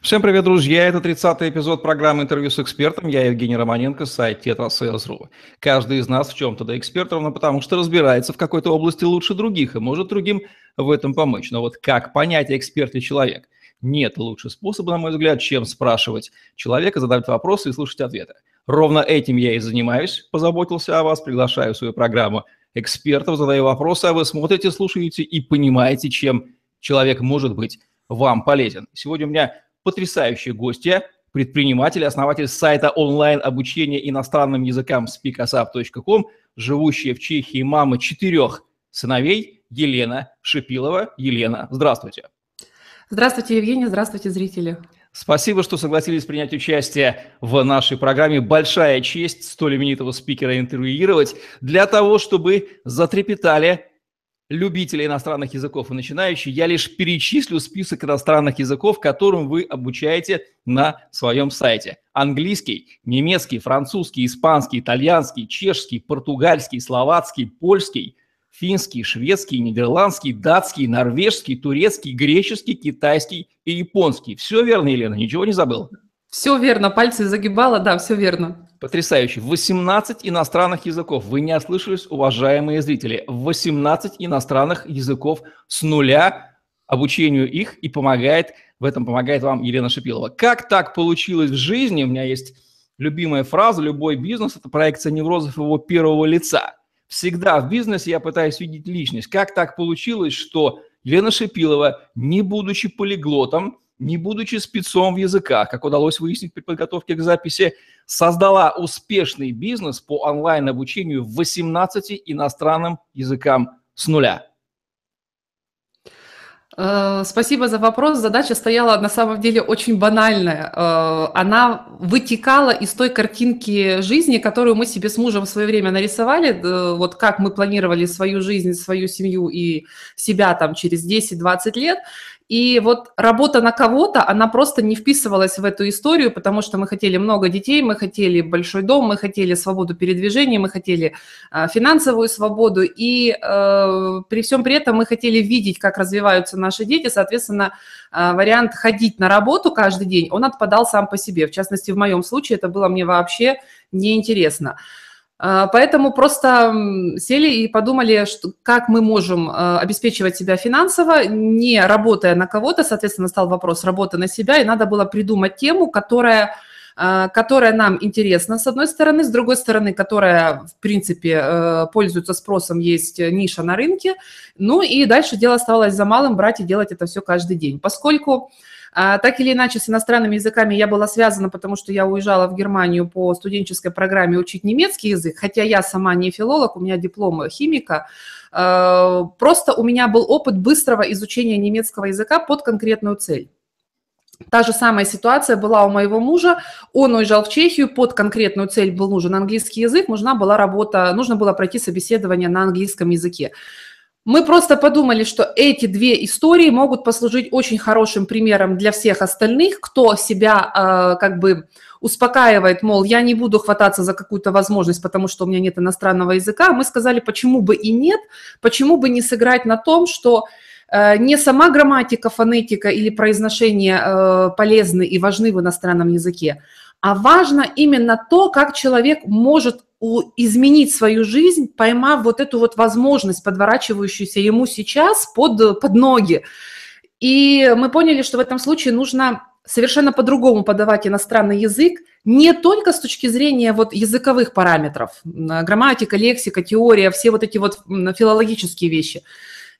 Всем привет, друзья! Это 30-й эпизод программы «Интервью с экспертом». Я Евгений Романенко, сайт TetraSales.ru. Каждый из нас в чем-то да эксперт, ровно потому что разбирается в какой-то области лучше других и может другим в этом помочь. Но вот как понять, эксперт ли человек? Нет лучше способа, на мой взгляд, чем спрашивать человека, задавать вопросы и слушать ответы. Ровно этим я и занимаюсь, позаботился о вас, приглашаю в свою программу экспертов, задаю вопросы, а вы смотрите, слушаете и понимаете, чем человек может быть вам полезен. Сегодня у меня потрясающие гости, предприниматель, основатель сайта онлайн-обучения иностранным языкам speakasap.com, живущая в Чехии мама четырех сыновей Елена Шипилова. Елена, здравствуйте. Здравствуйте, Евгений, здравствуйте, зрители. Спасибо, что согласились принять участие в нашей программе. Большая честь столь именитого спикера интервьюировать для того, чтобы затрепетали любители иностранных языков и начинающие, я лишь перечислю список иностранных языков, которым вы обучаете на своем сайте. Английский, немецкий, французский, испанский, итальянский, чешский, португальский, словацкий, польский, финский, шведский, нидерландский, датский, норвежский, турецкий, греческий, китайский и японский. Все верно, Елена? Ничего не забыл? Все верно, пальцы загибала, да, все верно. Потрясающе. 18 иностранных языков. Вы не ослышались, уважаемые зрители. 18 иностранных языков с нуля обучению их и помогает, в этом помогает вам Елена Шипилова. Как так получилось в жизни? У меня есть любимая фраза, любой бизнес – это проекция неврозов его первого лица. Всегда в бизнесе я пытаюсь видеть личность. Как так получилось, что Елена Шипилова, не будучи полиглотом, не будучи спецом в языках, как удалось выяснить при подготовке к записи, создала успешный бизнес по онлайн-обучению 18 иностранным языкам с нуля. Э, спасибо за вопрос. Задача стояла на самом деле очень банальная. Э, она вытекала из той картинки жизни, которую мы себе с мужем в свое время нарисовали. Э, вот как мы планировали свою жизнь, свою семью и себя там через 10-20 лет. И вот работа на кого-то, она просто не вписывалась в эту историю, потому что мы хотели много детей, мы хотели большой дом, мы хотели свободу передвижения, мы хотели э, финансовую свободу. И э, при всем при этом мы хотели видеть, как развиваются наши дети. Соответственно, э, вариант ходить на работу каждый день, он отпадал сам по себе. В частности, в моем случае это было мне вообще неинтересно. интересно. А, поэтому просто сели и подумали, что, как мы можем а, обеспечивать себя финансово, не работая на кого-то, соответственно, стал вопрос работы на себя, и надо было придумать тему, которая, а, которая нам интересна, с одной стороны, с другой стороны, которая, в принципе, э, пользуется спросом, есть ниша на рынке, ну и дальше дело оставалось за малым, брать и делать это все каждый день. Поскольку а, так или иначе, с иностранными языками я была связана, потому что я уезжала в Германию по студенческой программе учить немецкий язык, хотя я сама не филолог, у меня диплом химика. А, просто у меня был опыт быстрого изучения немецкого языка под конкретную цель. Та же самая ситуация была у моего мужа. Он уезжал в Чехию, под конкретную цель был нужен английский язык, нужна была работа, нужно было пройти собеседование на английском языке. Мы просто подумали, что эти две истории могут послужить очень хорошим примером для всех остальных, кто себя э, как бы успокаивает, мол, я не буду хвататься за какую-то возможность, потому что у меня нет иностранного языка. Мы сказали, почему бы и нет, почему бы не сыграть на том, что э, не сама грамматика, фонетика или произношение э, полезны и важны в иностранном языке, а важно именно то, как человек может изменить свою жизнь, поймав вот эту вот возможность, подворачивающуюся ему сейчас под, под ноги. И мы поняли, что в этом случае нужно совершенно по-другому подавать иностранный язык, не только с точки зрения вот языковых параметров, грамматика, лексика, теория, все вот эти вот филологические вещи.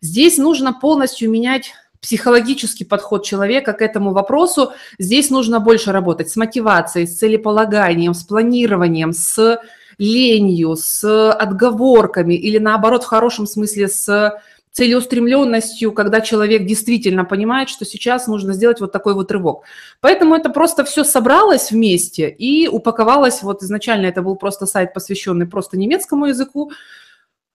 Здесь нужно полностью менять психологический подход человека к этому вопросу. Здесь нужно больше работать с мотивацией, с целеполаганием, с планированием, с ленью, с отговорками или наоборот в хорошем смысле с целеустремленностью, когда человек действительно понимает, что сейчас нужно сделать вот такой вот рывок. Поэтому это просто все собралось вместе и упаковалось, вот изначально это был просто сайт, посвященный просто немецкому языку,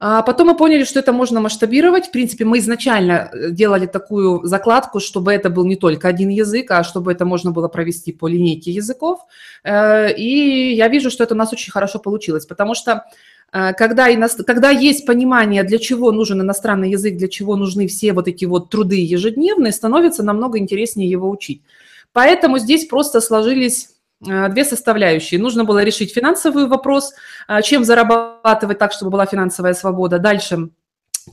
а потом мы поняли, что это можно масштабировать. В принципе, мы изначально э, делали такую закладку, чтобы это был не только один язык, а чтобы это можно было провести по линейке языков. Э, и я вижу, что это у нас очень хорошо получилось, потому что э, когда, когда есть понимание, для чего нужен иностранный язык, для чего нужны все вот эти вот труды ежедневные, становится намного интереснее его учить. Поэтому здесь просто сложились две составляющие. Нужно было решить финансовый вопрос, э, чем зарабатывать так, чтобы была финансовая свобода. Дальше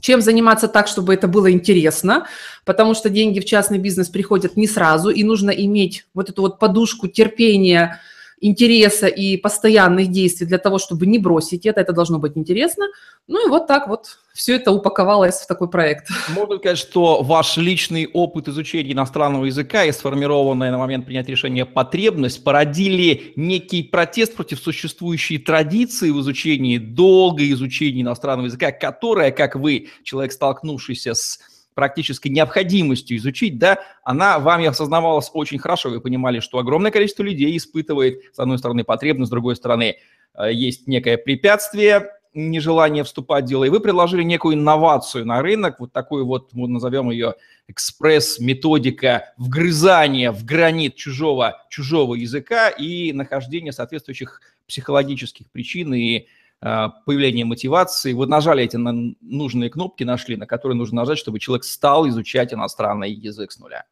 чем заниматься так, чтобы это было интересно, потому что деньги в частный бизнес приходят не сразу, и нужно иметь вот эту вот подушку терпения, интереса и постоянных действий для того, чтобы не бросить это, это должно быть интересно. Ну и вот так вот все это упаковалось в такой проект. Можно сказать, что ваш личный опыт изучения иностранного языка и сформированная на момент принятия решения потребность породили некий протест против существующей традиции в изучении, долгое изучение иностранного языка, которая, как вы, человек, столкнувшийся с практической необходимостью изучить, да, она вами осознавалась очень хорошо. Вы понимали, что огромное количество людей испытывает, с одной стороны, потребность, с другой стороны, э, есть некое препятствие, нежелание вступать в дело, и вы предложили некую инновацию на рынок, вот такую вот, мы назовем ее экспресс-методика вгрызания в гранит чужого, чужого языка и нахождения соответствующих психологических причин и появление мотивации. Вы нажали эти нужные кнопки, нашли, на которые нужно нажать, чтобы человек стал изучать иностранный язык с нуля.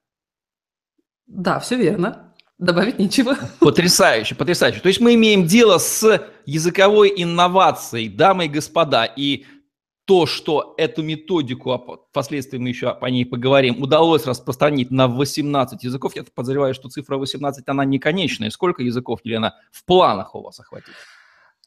Да, все верно. Добавить нечего. Потрясающе, потрясающе. То есть мы имеем дело с языковой инновацией, дамы и господа, и то, что эту методику, а впоследствии мы еще по ней поговорим, удалось распространить на 18 языков, я подозреваю, что цифра 18, она не конечная. Сколько языков, Елена, в планах у вас охватить?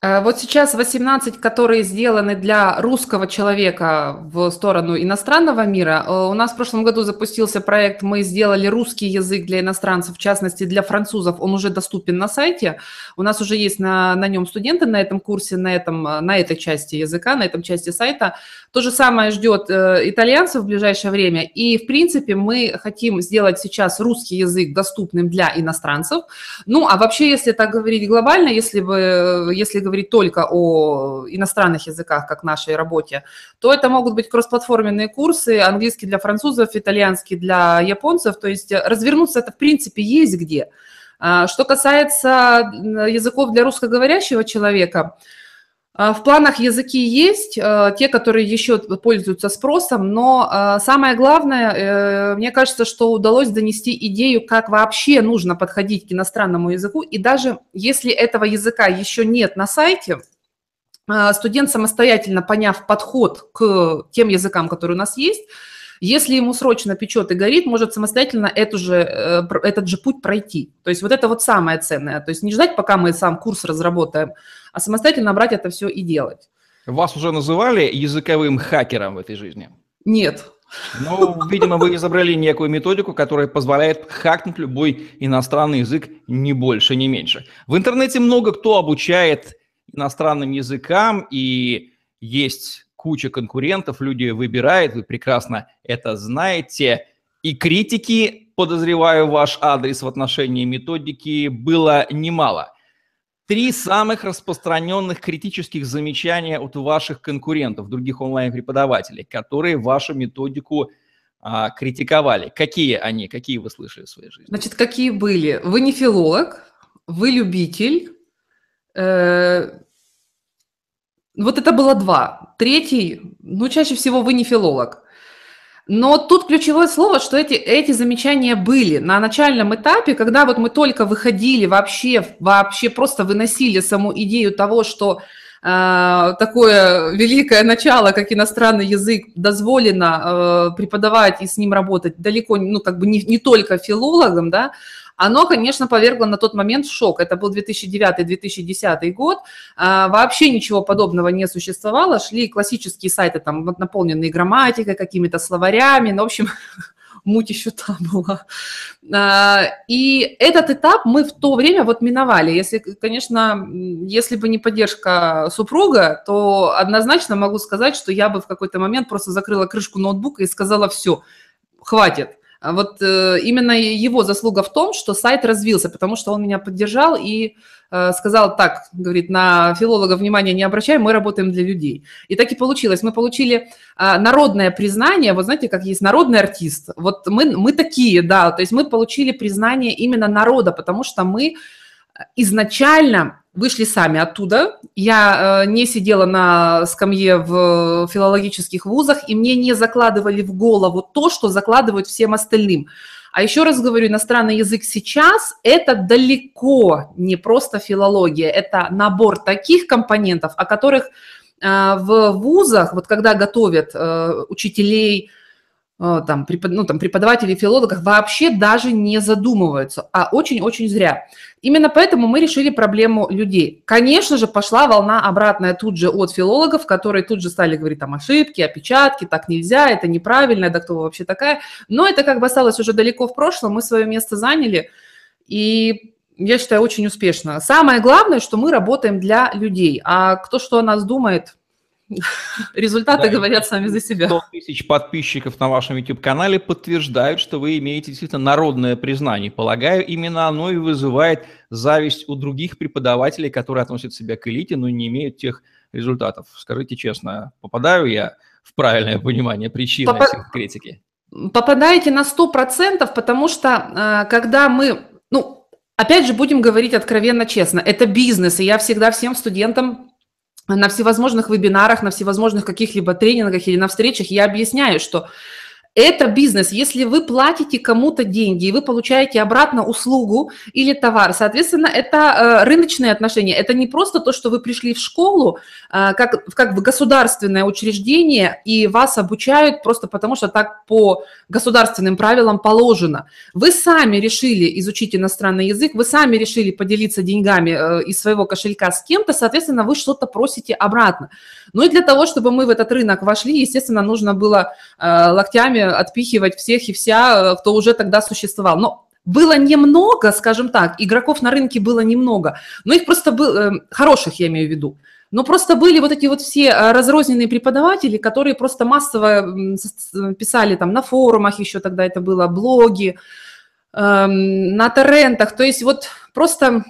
Э, вот сейчас 18, которые сделаны для русского человека в сторону иностранного мира. Э, у нас в прошлом году запустился проект, мы сделали русский язык для иностранцев, в частности для французов, он уже доступен на сайте. У нас уже есть на, на нем студенты на этом курсе, на, этом, на этой части языка, на этом части сайта. То же самое ждет э, итальянцев в ближайшее время. И, в принципе, мы хотим сделать сейчас русский язык доступным для иностранцев. Ну, а вообще, если так говорить глобально, если, бы, если говорить говорить только о иностранных языках, как нашей работе, то это могут быть кроссплатформенные курсы, английский для французов, итальянский для японцев, то есть развернуться это в принципе есть где. А, что касается языков для русскоговорящего человека, в планах языки есть, а, те, которые еще пользуются спросом, но а, самое главное, э, мне кажется, что удалось донести идею, как вообще нужно подходить к иностранному языку, и даже если этого языка еще нет на сайте, студент самостоятельно поняв подход к тем языкам, которые у нас есть, если ему срочно печет и горит, может самостоятельно эту же, э, этот же путь пройти. То есть вот это вот самое ценное. То есть не ждать, пока мы сам курс разработаем, а самостоятельно брать это все и делать. Вас уже называли языковым хакером в этой жизни? Нет. Ну, видимо, вы изобрели некую методику, которая позволяет хакнуть любой иностранный язык не больше, не меньше. В интернете много кто обучает иностранным языкам, и есть куча конкурентов, люди выбирают, вы прекрасно это знаете. И критики, подозреваю, ваш адрес в отношении методики было немало – Три самых распространенных критических замечания от ваших конкурентов, других онлайн-преподавателей, которые вашу методику а, критиковали. Какие они, какие вы слышали в своей жизни? Значит, какие были? Вы не филолог, вы любитель. Э, вот это было два. Третий, ну, чаще всего вы не филолог. Но тут ключевое слово, что эти, эти замечания были. На начальном этапе, когда вот мы только выходили вообще, вообще просто выносили саму идею того, что э, такое великое начало, как иностранный язык, дозволено э, преподавать и с ним работать далеко, ну, как бы не, не только филологам, да, оно, конечно, повергло на тот момент в шок. Это был 2009-2010 год. А, вообще ничего подобного не существовало. Шли классические сайты, там, наполненные грамматикой, какими-то словарями. Ну, в общем, муть еще там была. А, и этот этап мы в то время вот миновали. Если, конечно, если бы не поддержка супруга, то однозначно могу сказать, что я бы в какой-то момент просто закрыла крышку ноутбука и сказала, все, хватит, вот э, именно его заслуга в том, что сайт развился, потому что он меня поддержал и э, сказал так, говорит, на филолога внимания не обращаем, мы работаем для людей. И так и получилось. Мы получили э, народное признание, вот знаете, как есть народный артист, вот мы, мы такие, да, то есть мы получили признание именно народа, потому что мы изначально вышли сами оттуда. Я э, не сидела на скамье в филологических вузах, и мне не закладывали в голову то, что закладывают всем остальным. А еще раз говорю, иностранный язык сейчас – это далеко не просто филология, это набор таких компонентов, о которых э, в вузах, вот когда готовят э, учителей, там, препод, ну, там, преподавателей филологов вообще даже не задумываются, а очень-очень зря. Именно поэтому мы решили проблему людей. Конечно же, пошла волна обратная тут же от филологов, которые тут же стали говорить там ошибки, опечатки, так нельзя, это неправильно, да кто вообще такая. Но это как бы осталось уже далеко в прошлом, мы свое место заняли, и я считаю, очень успешно. Самое главное, что мы работаем для людей, а кто что о нас думает, Результаты да, говорят сами за себя. 100 тысяч подписчиков на вашем YouTube-канале подтверждают, что вы имеете действительно народное признание. Полагаю, именно оно и вызывает зависть у других преподавателей, которые относят себя к элите, но не имеют тех результатов. Скажите честно, попадаю я в правильное понимание причины Попа... этих критики? Попадаете на 100%, потому что э, когда мы, ну, Опять же, будем говорить откровенно честно, это бизнес, и я всегда всем студентам на всевозможных вебинарах, на всевозможных каких-либо тренингах или на встречах я объясняю, что это бизнес. Если вы платите кому-то деньги, и вы получаете обратно услугу или товар, соответственно, это э, рыночные отношения. Это не просто то, что вы пришли в школу, э, как, как в государственное учреждение, и вас обучают просто потому, что так по государственным правилам положено. Вы сами решили изучить иностранный язык, вы сами решили поделиться деньгами э, из своего кошелька с кем-то, соответственно, вы что-то просите обратно. Ну и для того, чтобы мы в этот рынок вошли, естественно, нужно было локтями отпихивать всех и вся, э, кто уже тогда существовал. Но было немного, скажем так, игроков на рынке было немного, но их просто было, э, хороших я имею в виду. Но просто были вот эти вот все э, разрозненные преподаватели, которые просто массово писали там на форумах еще тогда это было, блоги, эм, на торрентах. То есть вот просто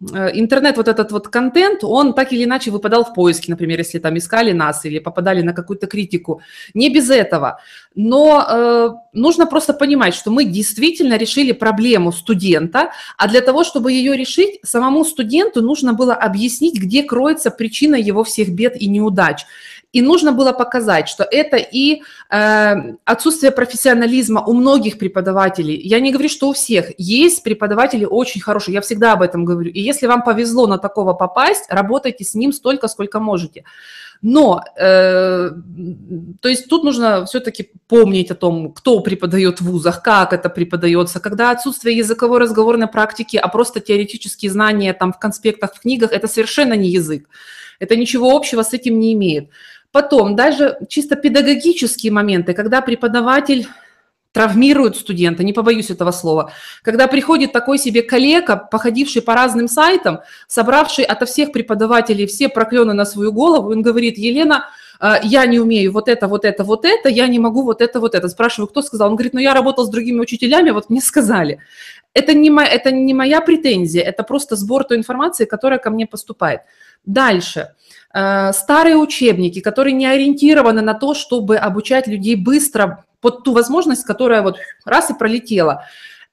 интернет, вот этот вот контент, он так или иначе выпадал в поиске, например, если там искали нас или попадали на какую-то критику. Не без этого. Но э, нужно просто понимать, что мы действительно решили проблему студента, а для того, чтобы ее решить, самому студенту нужно было объяснить, где кроется причина его всех бед и неудач. И нужно было показать, что это и э, отсутствие профессионализма у многих преподавателей. Я не говорю, что у всех. Есть преподаватели очень хорошие, я всегда об этом говорю. И если вам повезло на такого попасть, работайте с ним столько, сколько можете. Но, э, то есть тут нужно все-таки помнить о том, кто преподает в вузах, как это преподается, когда отсутствие языковой разговорной практики, а просто теоретические знания там в конспектах, в книгах, это совершенно не язык. Это ничего общего с этим не имеет. Потом, даже чисто педагогические моменты, когда преподаватель травмирует студента, не побоюсь этого слова, когда приходит такой себе коллега, походивший по разным сайтам, собравший ото всех преподавателей все проклены на свою голову, он говорит, Елена, э, я не умею вот это, вот это, вот это, я не могу вот это, вот это. Спрашиваю, кто сказал? Он говорит, ну я работал с другими учителями, вот мне сказали. Это не, моя, это не моя претензия, это просто сбор той информации, которая ко мне поступает. Дальше. Э, старые учебники, которые не ориентированы на то, чтобы обучать людей быстро под ту возможность, которая вот раз и пролетела.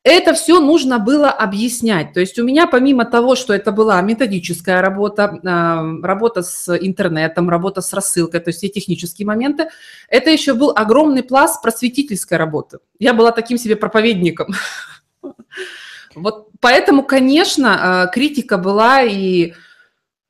Это все нужно было объяснять. То есть у меня помимо того, что это была методическая работа, э, работа с интернетом, работа с рассылкой, то есть все технические моменты, это еще был огромный пласт просветительской работы. Я была таким себе проповедником. Вот поэтому, конечно, э, критика была и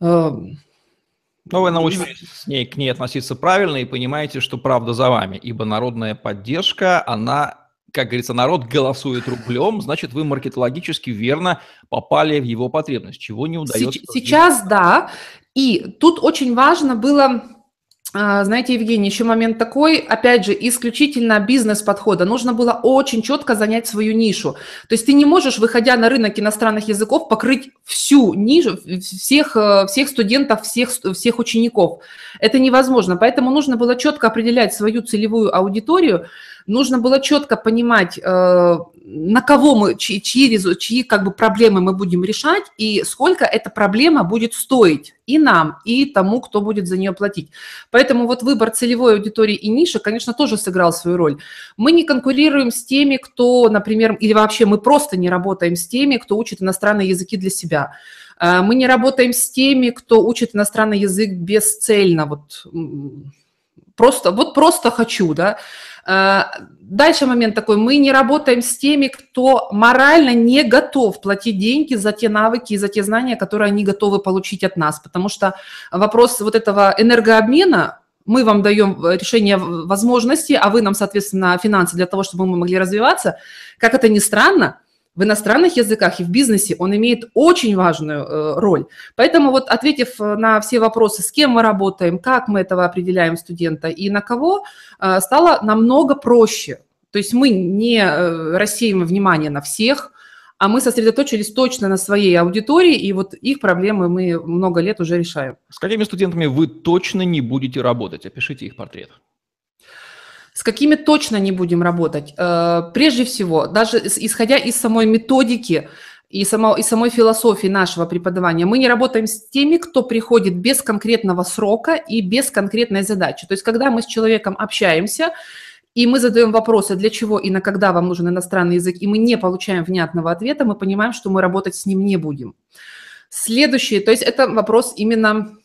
но вы научились с ней, к ней относиться правильно и понимаете, что правда за вами, ибо народная поддержка, она как говорится, народ голосует рублем, значит, вы маркетологически верно попали в его потребность, чего не удается. Сейчас, да. И тут очень важно было знаете, Евгений, еще момент такой, опять же, исключительно бизнес-подхода. Нужно было очень четко занять свою нишу. То есть ты не можешь, выходя на рынок иностранных языков, покрыть всю нишу, всех, э, всех студентов, всех, всех учеников. Это невозможно. Поэтому нужно было четко определять свою целевую аудиторию, нужно было четко понимать, э, на кого мы, чьи, чьи, чьи как бы проблемы мы будем решать и сколько эта проблема будет стоить и нам, и тому, кто будет за нее платить. Поэтому вот выбор целевой аудитории и ниши, конечно, тоже сыграл свою роль. Мы не конкурируем с теми, кто, например, или вообще мы просто не работаем с теми, кто учит иностранные языки для себя. Э, мы не работаем с теми, кто учит иностранный язык бесцельно, вот просто, вот просто хочу, да. Э, дальше момент такой, мы не работаем с теми, кто морально не готов платить деньги за те навыки и за те знания, которые они готовы получить от нас, потому что вопрос вот этого энергообмена, мы вам даем решение возможностей, а вы нам, соответственно, финансы для того, чтобы мы могли развиваться, как это ни странно, в иностранных языках и в бизнесе он имеет очень важную э, роль. Поэтому вот ответив э, на все вопросы, с кем мы работаем, как мы этого определяем студента и на кого, э, стало намного проще. То есть мы не рассеиваем внимание на всех, а мы сосредоточились точно на своей аудитории, и вот их проблемы мы много лет уже решаем. С какими студентами вы точно не будете работать? Опишите их портрет. С какими точно не будем работать? Э, прежде всего, даже исходя из самой методики и, само, и самой философии нашего преподавания, мы не работаем с теми, кто приходит без конкретного срока и без конкретной задачи. То есть, когда мы с человеком общаемся, и мы задаем вопросы, для чего и на когда вам нужен иностранный язык, и мы не получаем внятного ответа, мы понимаем, что мы работать с ним не будем. Следующий, то есть это вопрос именно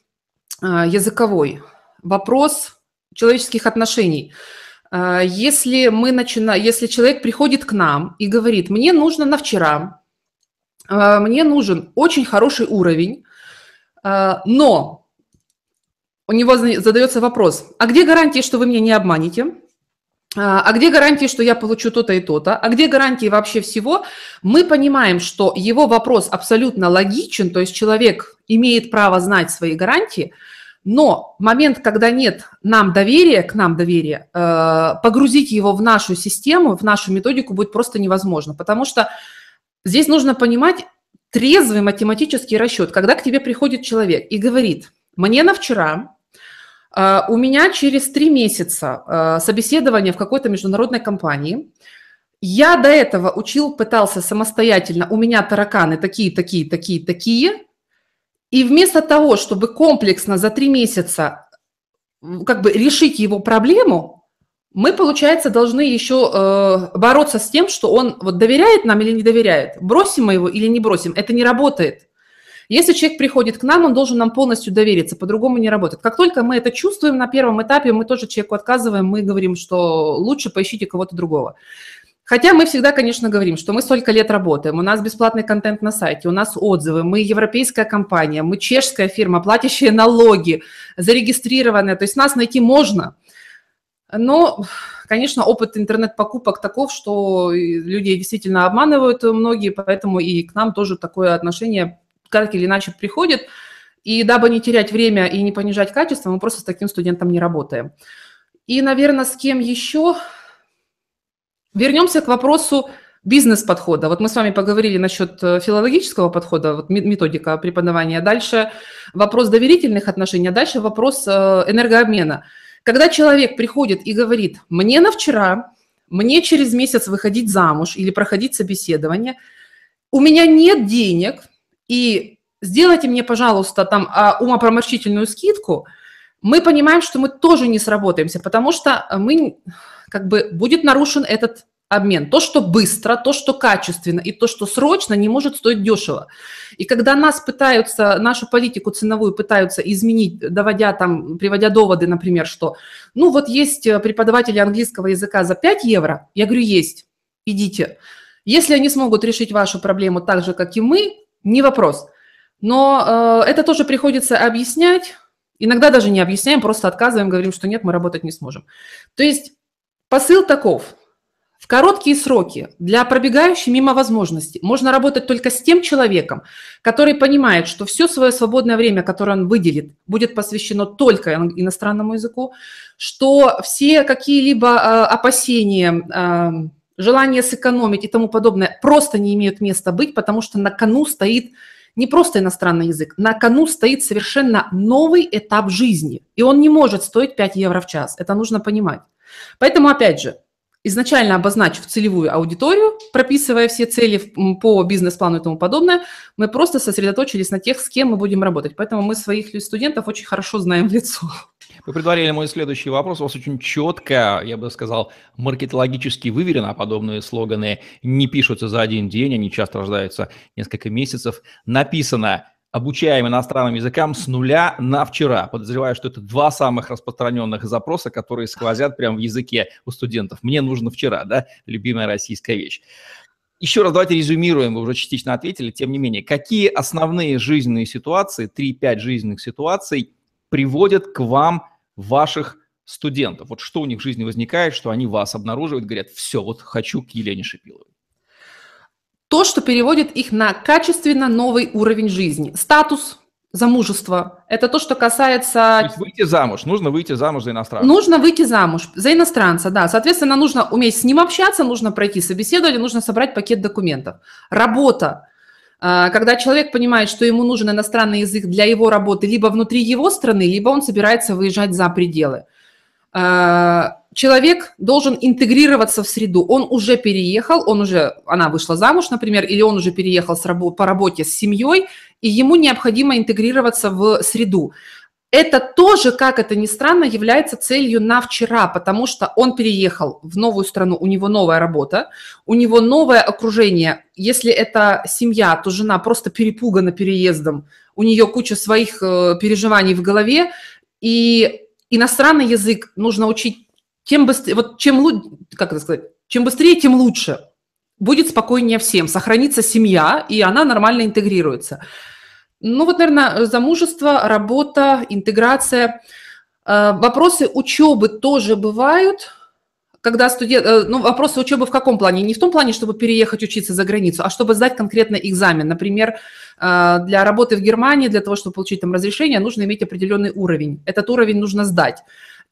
э, языковой, вопрос человеческих отношений – если мы начинаем, если человек приходит к нам и говорит, мне нужно на вчера, а, мне нужен очень хороший уровень, а, но у него задается вопрос, а где гарантии, что вы меня не обманете? А где гарантии, что я получу то-то и то-то? А где гарантии вообще всего? Мы понимаем, что его вопрос абсолютно логичен, то есть человек имеет право знать свои гарантии – но момент, когда нет нам доверия, к нам доверия, э, погрузить его в нашу систему, в нашу методику будет просто невозможно, потому что здесь нужно понимать трезвый математический расчет. Когда к тебе приходит человек и говорит, мне на вчера, э, у меня через три месяца э, собеседование в какой-то международной компании, я до этого учил, пытался самостоятельно, у меня тараканы такие, такие, такие, такие, и вместо того, чтобы комплексно за три месяца как бы решить его проблему, мы, получается, должны еще э, бороться с тем, что он вот доверяет нам или не доверяет. Бросим мы его или не бросим, это не работает. Если человек приходит к нам, он должен нам полностью довериться, по-другому не работает. Как только мы это чувствуем на первом этапе, мы тоже человеку отказываем, мы говорим, что лучше поищите кого-то другого. Хотя мы всегда, конечно, говорим, что мы столько лет работаем, у нас бесплатный контент на сайте, у нас отзывы, мы европейская компания, мы чешская фирма, платящая налоги, зарегистрированная, то есть нас найти можно. Но, конечно, опыт интернет-покупок таков, что людей действительно обманывают многие, поэтому и к нам тоже такое отношение как или иначе приходит. И дабы не терять время и не понижать качество, мы просто с таким студентом не работаем. И, наверное, с кем еще Вернемся к вопросу бизнес-подхода. Вот мы с вами поговорили насчет э, филологического подхода, вот методика преподавания. Дальше вопрос доверительных отношений, а дальше вопрос э, энергообмена. Когда человек приходит и говорит, мне на вчера, мне через месяц выходить замуж или проходить собеседование, у меня нет денег, и сделайте мне, пожалуйста, там а, умопроморщительную скидку, мы понимаем, что мы тоже не сработаемся, потому что мы как бы будет нарушен этот обмен. То, что быстро, то, что качественно и то, что срочно, не может стоить дешево. И когда нас пытаются, нашу политику ценовую пытаются изменить, доводя там, приводя доводы, например, что, ну вот есть э, преподаватели английского языка за 5 евро, я говорю, есть, идите. Если они смогут решить вашу проблему так же, как и мы, не вопрос. Но э, это тоже приходится объяснять, иногда даже не объясняем, просто отказываем, говорим, что нет, мы работать не сможем. То есть Посыл таков. В короткие сроки для пробегающей мимо возможностей можно работать только с тем человеком, который понимает, что все свое свободное время, которое он выделит, будет посвящено только иностранному языку, что все какие-либо э, опасения, э, желание сэкономить и тому подобное просто не имеют места быть, потому что на кону стоит не просто иностранный язык, на кону стоит совершенно новый этап жизни, и он не может стоить 5 евро в час. Это нужно понимать. Поэтому, опять же, изначально обозначив целевую аудиторию, прописывая все цели по бизнес-плану и тому подобное, мы просто сосредоточились на тех, с кем мы будем работать. Поэтому мы своих студентов очень хорошо знаем в лицо. Вы предварили мой следующий вопрос. У вас очень четко, я бы сказал, маркетологически выверено. Подобные слоганы не пишутся за один день, они часто рождаются несколько месяцев. Написано обучаем иностранным языкам с нуля на вчера. Подозреваю, что это два самых распространенных запроса, которые сквозят прямо в языке у студентов. Мне нужно вчера, да, любимая российская вещь. Еще раз давайте резюмируем, вы уже частично ответили, тем не менее. Какие основные жизненные ситуации, 3-5 жизненных ситуаций приводят к вам ваших студентов? Вот что у них в жизни возникает, что они вас обнаруживают, говорят, все, вот хочу к Елене Шипиловой то, что переводит их на качественно новый уровень жизни. Статус, замужество. Это то, что касается... То есть выйти замуж, нужно выйти замуж за иностранца. Нужно выйти замуж за иностранца, да. Соответственно, нужно уметь с ним общаться, нужно пройти собеседование, нужно собрать пакет документов. Работа. А, когда человек понимает, что ему нужен иностранный язык для его работы либо внутри его страны, либо он собирается выезжать за пределы. Человек должен интегрироваться в среду. Он уже переехал, он уже, она вышла замуж, например, или он уже переехал с рабо- по работе с семьей, и ему необходимо интегрироваться в среду. Это тоже, как это ни странно, является целью на вчера, потому что он переехал в новую страну, у него новая работа, у него новое окружение. Если это семья, то жена просто перепугана переездом, у нее куча своих э, переживаний в голове, и иностранный язык нужно учить тем быстрее, вот чем, как это сказать, чем быстрее, тем лучше. Будет спокойнее всем, сохранится семья, и она нормально интегрируется. Ну вот, наверное, замужество, работа, интеграция. Э, вопросы учебы тоже бывают, когда студент, э, ну, вопросы учебы в каком плане? Не в том плане, чтобы переехать учиться за границу, а чтобы сдать конкретно экзамен. Например, э, для работы в Германии, для того, чтобы получить там разрешение, нужно иметь определенный уровень. Этот уровень нужно сдать.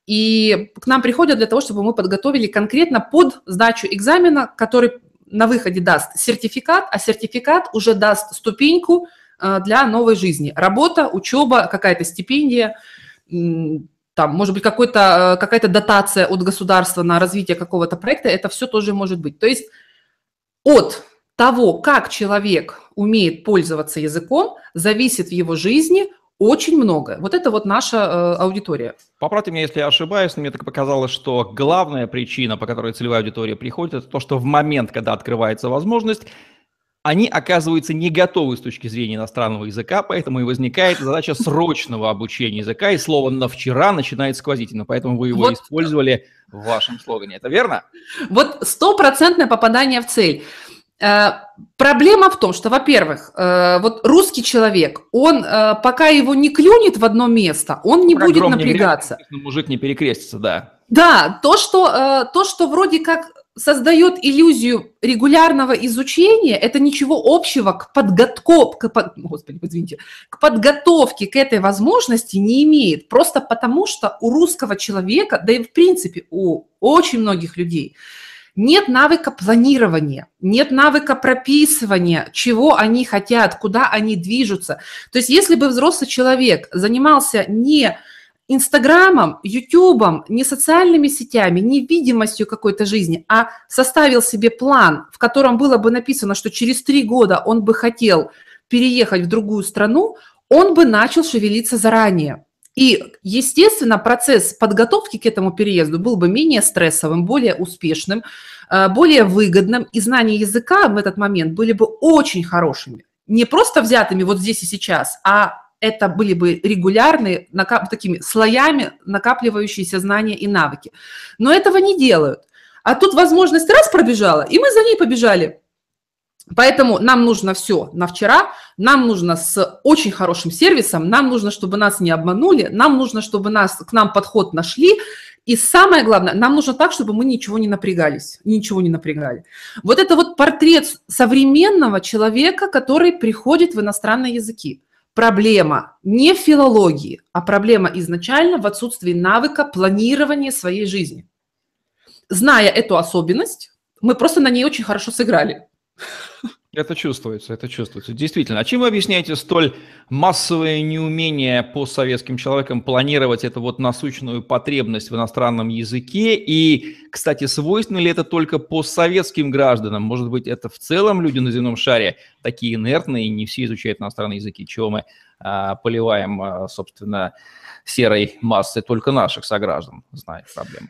И к нам приходят для того, чтобы мы подготовили конкретно под сдачу экзамена, который на выходе даст сертификат, а сертификат уже даст ступеньку э, для новой жизни. Работа, учеба, какая-то стипендия, там, может быть, какой-то, э, какая-то дотация от государства на развитие какого-то проекта, это все тоже может быть. То есть от того, как человек умеет пользоваться языком, зависит в его жизни очень много. Вот это вот наша э, аудитория. Поправьте меня, если я ошибаюсь, но мне так показалось, что главная причина, по которой целевая аудитория приходит, это то, что в момент, когда открывается возможность, они оказываются не готовы с точки зрения иностранного языка, поэтому и возникает задача срочного обучения языка, и слово «на вчера» начинает сквозительно, поэтому вы его вот. использовали в вашем слогане. Это верно? Вот стопроцентное попадание в цель. Э, проблема в том, что, во-первых, э, вот русский человек, он э, пока его не клюнет в одно место, он не Про будет напрягаться. Не мужик не перекрестится, да. Да, то что, то, что вроде как создает иллюзию регулярного изучения, это ничего общего к подготовке, к, господи, извините, к подготовке к этой возможности не имеет. Просто потому, что у русского человека, да и в принципе у очень многих людей, нет навыка планирования, нет навыка прописывания, чего они хотят, куда они движутся. То есть если бы взрослый человек занимался не Инстаграмом, Ютубом, не социальными сетями, не видимостью какой-то жизни, а составил себе план, в котором было бы написано, что через три года он бы хотел переехать в другую страну, он бы начал шевелиться заранее. И, естественно, процесс подготовки к этому переезду был бы менее стрессовым, более успешным, э, более выгодным, и знания языка в этот момент были бы очень хорошими. Не просто взятыми вот здесь и сейчас, а это были бы регулярные, накап, такими слоями накапливающиеся знания и навыки. Но этого не делают. А тут возможность раз пробежала, и мы за ней побежали. Поэтому нам нужно все на вчера, нам нужно с очень хорошим сервисом, нам нужно, чтобы нас не обманули, нам нужно, чтобы нас, к нам подход нашли, и самое главное, нам нужно так, чтобы мы ничего не напрягались, ничего не напрягали. Вот это вот портрет современного человека, который приходит в иностранные языки. Проблема не в филологии, а проблема изначально в отсутствии навыка планирования своей жизни. Зная эту особенность, мы просто на ней очень хорошо сыграли. Это чувствуется, это чувствуется. Действительно. А чем вы объясняете столь массовое неумение по советским человекам планировать эту вот насущную потребность в иностранном языке? И, кстати, свойственно ли это только по советским гражданам? Может быть, это в целом люди на земном шаре такие инертные, не все изучают иностранные языки, чего мы а, поливаем, а, собственно, серой массой только наших сограждан, знает проблему.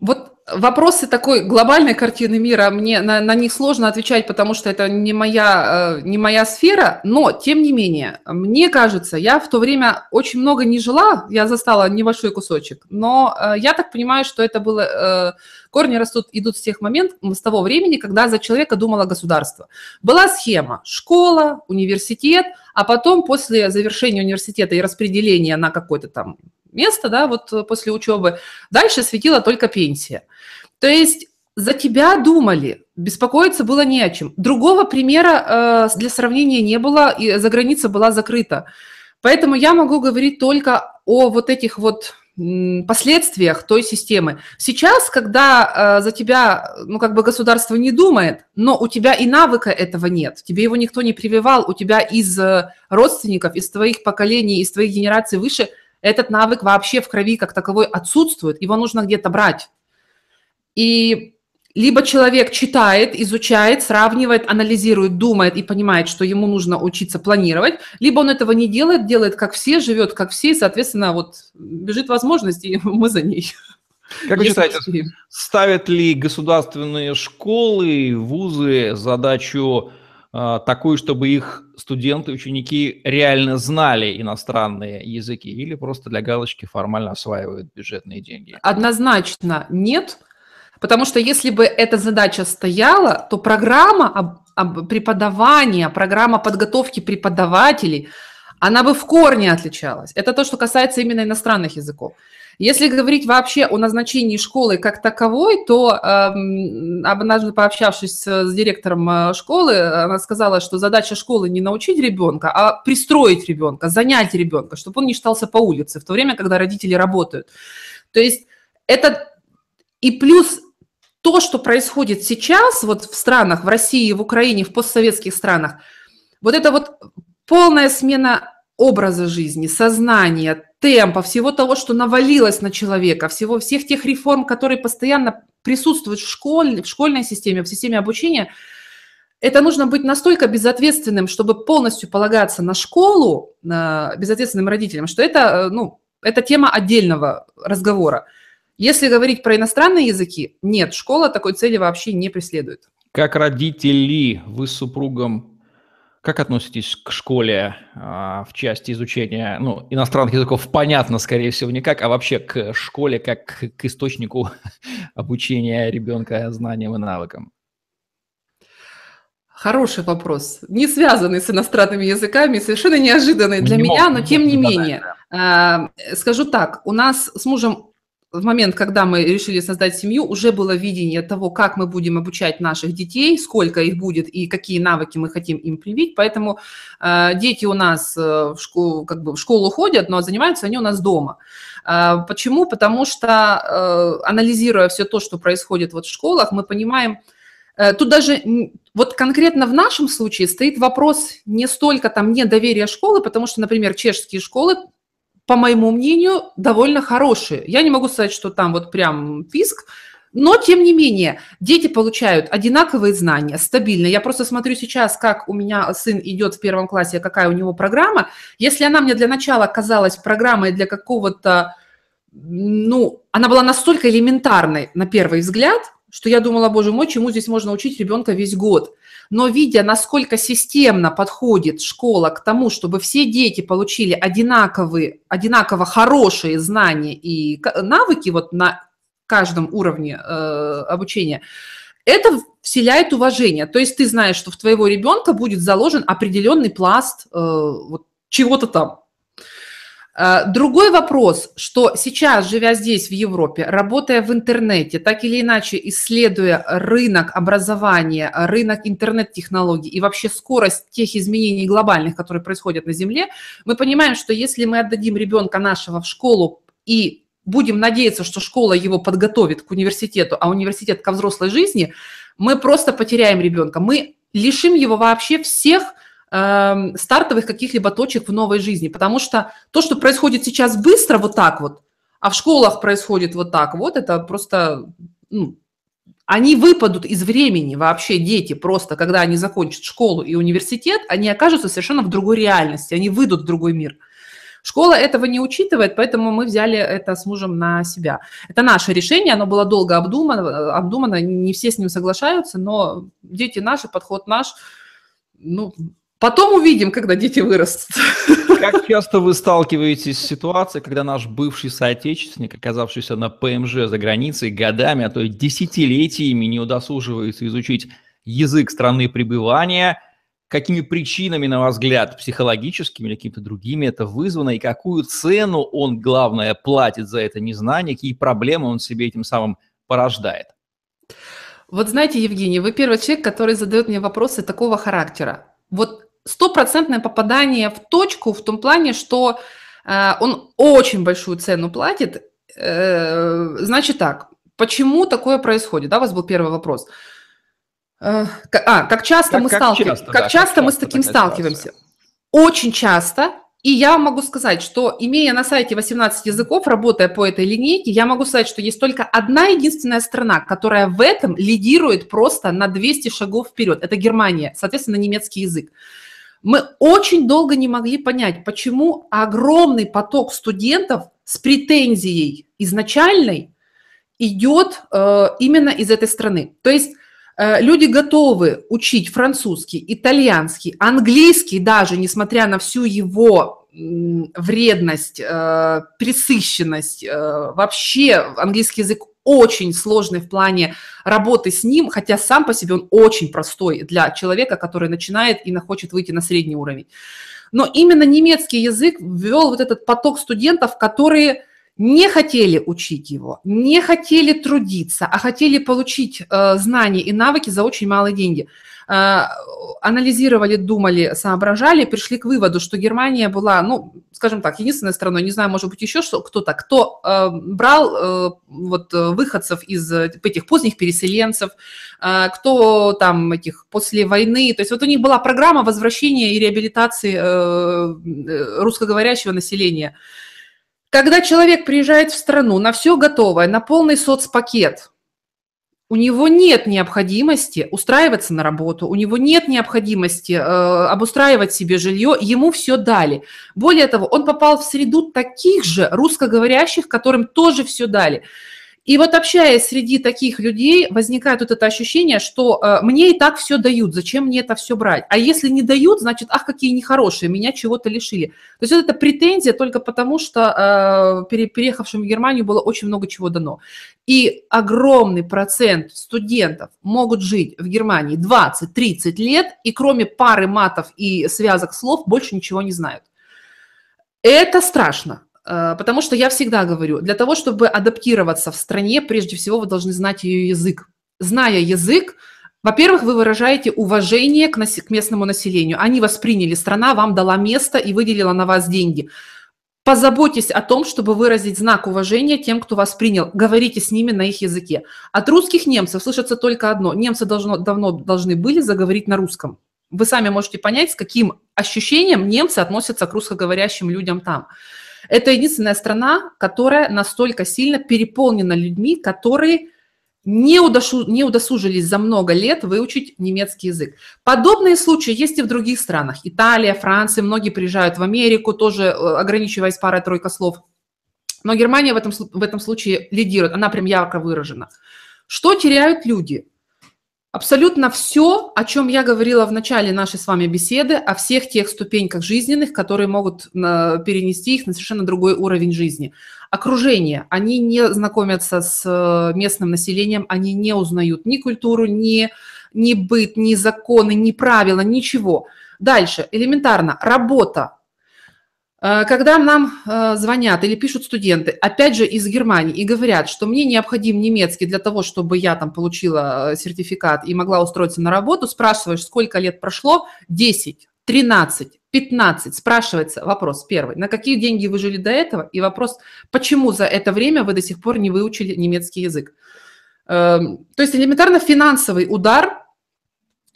Вот вопросы такой глобальной картины мира, мне на, на них сложно отвечать, потому что это не моя, э, не моя сфера, но тем не менее, мне кажется, я в то время очень много не жила, я застала небольшой кусочек, но э, я так понимаю, что это было, э, корни растут, идут с тех моментов, с того времени, когда за человека думало государство. Была схема школа, университет, а потом после завершения университета и распределения на какой-то там место, да, вот э, после учебы, дальше светила только пенсия. То есть за тебя думали, беспокоиться было не о чем. Другого примера э, для сравнения не было, и за граница была закрыта. Поэтому я могу говорить только о вот этих вот последствиях той системы. Сейчас, когда э, за тебя, ну, как бы государство не думает, но у тебя и навыка этого нет, тебе его никто не прививал, у тебя из э, родственников, из твоих поколений, из твоих генераций выше – этот навык вообще в крови как таковой отсутствует, его нужно где-то брать. И либо человек читает, изучает, сравнивает, анализирует, думает и понимает, что ему нужно учиться планировать, либо он этого не делает, делает как все, живет как все, и, соответственно, вот бежит возможность, и мы за ней. Как вы считаете, ставят ли государственные школы, вузы задачу такую, чтобы их студенты, ученики реально знали иностранные языки или просто для галочки формально осваивают бюджетные деньги? Однозначно нет, потому что если бы эта задача стояла, то программа преподавания, программа подготовки преподавателей, она бы в корне отличалась. Это то, что касается именно иностранных языков. Если говорить вообще о назначении школы как таковой, то э, однажды пообщавшись с директором э, школы, она сказала, что задача школы не научить ребенка, а пристроить ребенка, занять ребенка, чтобы он не считался по улице, в то время, когда родители работают. То есть это и плюс то, что происходит сейчас вот в странах, в России, в Украине, в постсоветских странах, вот это вот полная смена образа жизни, сознания, темпа, всего того, что навалилось на человека, всего, всех тех реформ, которые постоянно присутствуют в, школе, в школьной системе, в системе обучения, это нужно быть настолько безответственным, чтобы полностью полагаться на школу, на безответственным родителям, что это, э, ну, это тема отдельного разговора. Если говорить про иностранные языки, нет, школа такой цели вообще не преследует. Как родители, вы с супругом как относитесь к школе а, в части изучения ну, иностранных языков? Понятно, скорее всего, никак, а вообще к школе как к источнику обучения ребенка знаниям и навыкам? Хороший вопрос. Не связанный с иностранными языками, совершенно неожиданный для не меня, мог, но тем не менее. Да. Скажу так, у нас с мужем в момент, когда мы решили создать семью, уже было видение того, как мы будем обучать наших детей, сколько их будет и какие навыки мы хотим им привить. Поэтому э, дети у нас э, в, школу, как бы в школу ходят, но занимаются они у нас дома. Э, почему? Потому что, э, анализируя все то, что происходит вот в школах, мы понимаем, э, Тут даже вот конкретно в нашем случае стоит вопрос не столько там недоверия школы, потому что, например, чешские школы по моему мнению, довольно хорошие. Я не могу сказать, что там вот прям писк, но, тем не менее, дети получают одинаковые знания, стабильно. Я просто смотрю сейчас, как у меня сын идет в первом классе, какая у него программа. Если она мне для начала казалась программой для какого-то, ну, она была настолько элементарной на первый взгляд, что я думала, боже мой, чему здесь можно учить ребенка весь год но видя, насколько системно подходит школа к тому, чтобы все дети получили одинаковые, одинаково хорошие знания и навыки вот на каждом уровне э, обучения, это вселяет уважение. То есть ты знаешь, что в твоего ребенка будет заложен определенный пласт э, вот, чего-то там. Э, другой вопрос, что сейчас, живя здесь, в Европе, работая в интернете, так или иначе исследуя рынок образования, рынок интернет-технологий и вообще скорость тех изменений глобальных, которые происходят на Земле, мы понимаем, что если мы отдадим ребенка нашего в школу и будем надеяться, что школа его подготовит к университету, а университет ко взрослой жизни, мы просто потеряем ребенка. Мы лишим его вообще всех э, стартовых каких-либо точек в новой жизни. Потому что то, что происходит сейчас быстро, вот так вот, а в школах происходит вот так вот, это просто... Ну, они выпадут из времени вообще, дети, просто когда они закончат школу и университет, они окажутся совершенно в другой реальности, они выйдут в другой мир. Школа этого не учитывает, поэтому мы взяли это с мужем на себя. Это наше решение, оно было долго обдумано, обдумано не все с ним соглашаются, но дети наши, подход наш, ну, Потом увидим, когда дети вырастут. Как часто вы сталкиваетесь с ситуацией, когда наш бывший соотечественник, оказавшийся на ПМЖ за границей, годами, а то и десятилетиями не удосуживается изучить язык страны пребывания, какими причинами, на ваш взгляд, психологическими или какими-то другими это вызвано, и какую цену он, главное, платит за это незнание, какие проблемы он себе этим самым порождает? Вот знаете, Евгений, вы первый человек, который задает мне вопросы такого характера. Вот стопроцентное попадание в точку в том плане, что э, он очень большую цену платит. Э, значит так, почему такое происходит? Да, у вас был первый вопрос. Э, а, как часто как, мы сталкиваемся? Как, да, часто, как часто мы с таким сталкиваемся? Ситуация? Очень часто. И я могу сказать, что имея на сайте 18 языков, работая по этой линейке, я могу сказать, что есть только одна единственная страна, которая в этом лидирует просто на 200 шагов вперед. Это Германия, соответственно, немецкий язык. Мы очень долго не могли понять, почему огромный поток студентов с претензией изначальной идет э, именно из этой страны. То есть э, люди готовы учить французский, итальянский, английский даже, несмотря на всю его вредность, э, пресыщенность, э, вообще английский язык очень сложный в плане работы с ним, хотя сам по себе он очень простой для человека, который начинает и хочет выйти на средний уровень. Но именно немецкий язык ввел вот этот поток студентов, которые не хотели учить его, не хотели трудиться, а хотели получить э, знания и навыки за очень малые деньги. Э, анализировали, думали, соображали, пришли к выводу, что Германия была, ну, скажем так, единственной страной, не знаю, может быть, еще что, кто-то, кто э, брал э, вот выходцев из этих поздних переселенцев, э, кто там этих после войны, то есть вот у них была программа возвращения и реабилитации э, э русскоговорящего населения. Когда человек приезжает в страну на все готовое, на полный соцпакет, у него нет необходимости устраиваться на работу, у него нет необходимости э, обустраивать себе жилье, ему все дали. Более того, он попал в среду таких же русскоговорящих, которым тоже все дали. И вот общаясь среди таких людей, возникает вот это ощущение, что э, мне и так все дают, зачем мне это все брать? А если не дают, значит, ах, какие нехорошие, меня чего-то лишили. То есть вот эта претензия только потому, что э, переехавшим в Германию было очень много чего дано. И огромный процент студентов могут жить в Германии 20-30 лет, и кроме пары матов и связок слов больше ничего не знают. Это страшно. Э, потому что я всегда говорю, для того, чтобы адаптироваться в стране, прежде всего вы должны знать ее язык. Зная язык, во-первых, вы выражаете уважение к, к местному населению. Они восприняли, страна вам дала место и выделила на вас деньги. Позаботьтесь о том, чтобы выразить знак уважения тем, кто вас принял. Говорите с ними на их языке. От русских немцев слышится только одно. Немцы должно, давно должны были заговорить на русском. Вы сами можете понять, с каким ощущением немцы относятся к русскоговорящим людям там. Это единственная страна, которая настолько сильно переполнена людьми, которые не, удошу, не удосужились за много лет выучить немецкий язык. Подобные случаи есть и в других странах. Италия, Франция, многие приезжают в Америку, тоже э, ограничиваясь парой-тройкой слов. Но Германия в этом, в этом случае лидирует, она прям ярко выражена. Что теряют люди? Абсолютно все, о чем я говорила в начале нашей с вами беседы, о всех тех ступеньках жизненных, которые могут перенести их на совершенно другой уровень жизни. Окружение. Они не знакомятся с э, местным населением, они не узнают ни культуру, ни, ни быт, ни законы, ни правила, ничего. Дальше, элементарно, работа. Э, когда нам э, звонят или пишут студенты, опять же из Германии, и говорят, что мне необходим немецкий для того, чтобы я там получила э, сертификат и могла устроиться на работу, спрашиваешь, сколько лет прошло, 10, 13, 15, спрашивается вопрос первый, на какие деньги вы жили до этого, и вопрос, почему за это время вы до сих пор не выучили немецкий язык. Эм, то есть элементарно финансовый удар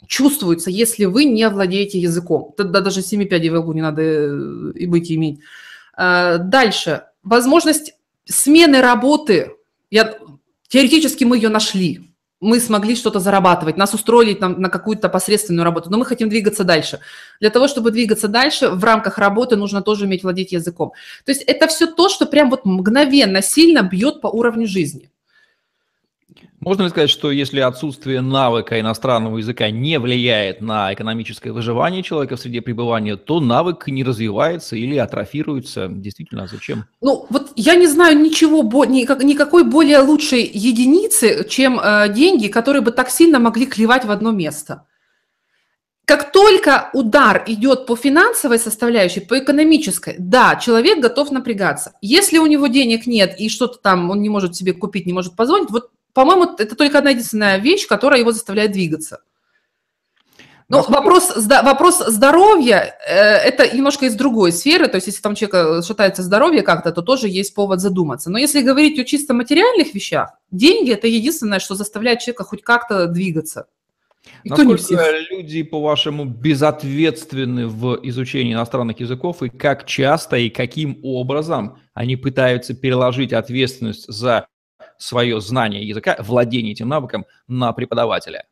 чувствуется, если вы не владеете языком. Тогда даже 7 пядей в лбу не надо э, и быть иметь. А, дальше. Возможность смены работы. Я, теоретически мы ее нашли. мы смогли что-то зарабатывать, нас устроили там, на какую-то посредственную работу, но мы хотим двигаться дальше. Для того, чтобы двигаться дальше, в рамках работы нужно тоже уметь владеть языком. То есть это все то, что прям вот мгновенно, сильно бьет по уровню жизни. Можно ли сказать, что если отсутствие навыка иностранного языка не влияет на экономическое выживание человека в среде пребывания, то навык не развивается или атрофируется? Действительно, а зачем? Ну, вот я не знаю ничего, никакой более лучшей единицы, чем э, деньги, которые бы так сильно могли клевать в одно место. Как только удар идет по финансовой составляющей, по экономической, да, человек готов напрягаться. Если у него денег нет и что-то там он не может себе купить, не может позволить, вот по-моему, это только одна единственная вещь, которая его заставляет двигаться. Но Насколько... вопрос, вопрос здоровья э, – это немножко из другой сферы, то есть если там человека шатается здоровье как-то, то тоже есть повод задуматься. Но если говорить о чисто материальных вещах, деньги – это единственное, что заставляет человека хоть как-то двигаться. И Насколько люди, по-вашему, безответственны в изучении иностранных языков, и как часто и каким образом они пытаются переложить ответственность за свое знание языка, владение этим навыком на преподавателя?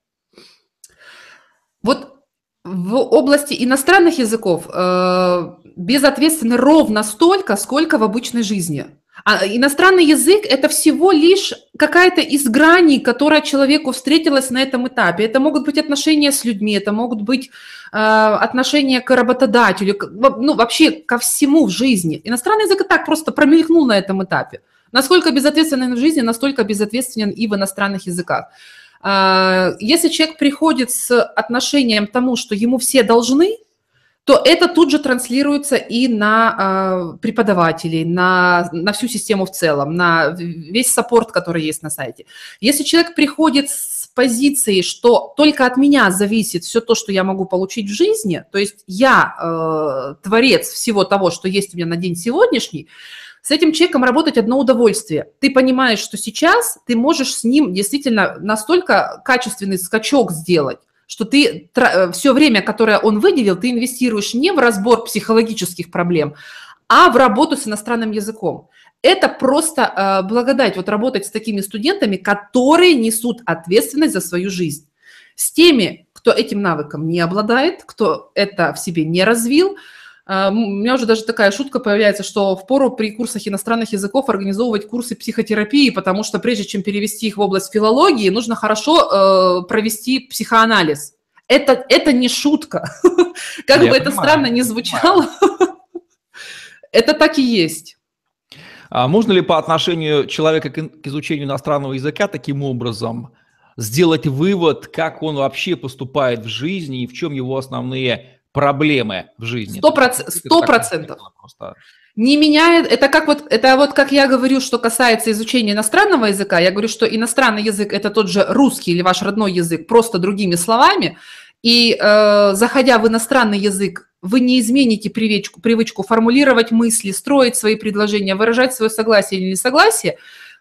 Вот в области иностранных языков э, безответственны ровно столько, сколько в обычной жизни. А иностранный язык – это всего лишь какая-то из граней, которая человеку встретилась на этом этапе. Это могут быть отношения с людьми, это могут быть э, отношения к работодателю, ну, вообще ко всему в жизни. Иностранный язык и так просто промелькнул на этом этапе. Насколько безответственен в жизни, настолько безответственен и в иностранных языках. А, если человек приходит с отношением к тому, что ему все должны, то это тут же транслируется и на э, преподавателей, на, на всю систему в целом, на весь саппорт, который есть на сайте. Если человек приходит с позиции, что только от меня зависит все то, что я могу получить в жизни, то есть я э, творец всего того, что есть у меня на день сегодняшний, с этим человеком работать одно удовольствие. Ты понимаешь, что сейчас ты можешь с ним действительно настолько качественный скачок сделать, что ты э, все время, которое он выделил, ты инвестируешь не в разбор психологических проблем, а в работу с иностранным языком. Это просто э, благодать вот работать с такими студентами, которые несут ответственность за свою жизнь. С теми, кто этим навыком не обладает, кто это в себе не развил – у меня уже даже такая шутка появляется, что в пору при курсах иностранных языков организовывать курсы психотерапии, потому что прежде чем перевести их в область филологии, нужно хорошо э, провести психоанализ. Это, это не шутка. Как бы это странно не звучало, это так и есть. А можно ли по отношению человека к изучению иностранного языка таким образом сделать вывод, как он вообще поступает в жизни и в чем его основные проблемы в жизни. Сто процентов. Не меняет, это как вот, это вот как я говорю, что касается изучения иностранного языка, я говорю, что иностранный язык это тот же русский или ваш родной язык, просто другими словами, и э, заходя в иностранный язык, вы не измените привычку, привычку формулировать мысли, строить свои предложения, выражать свое согласие или несогласие.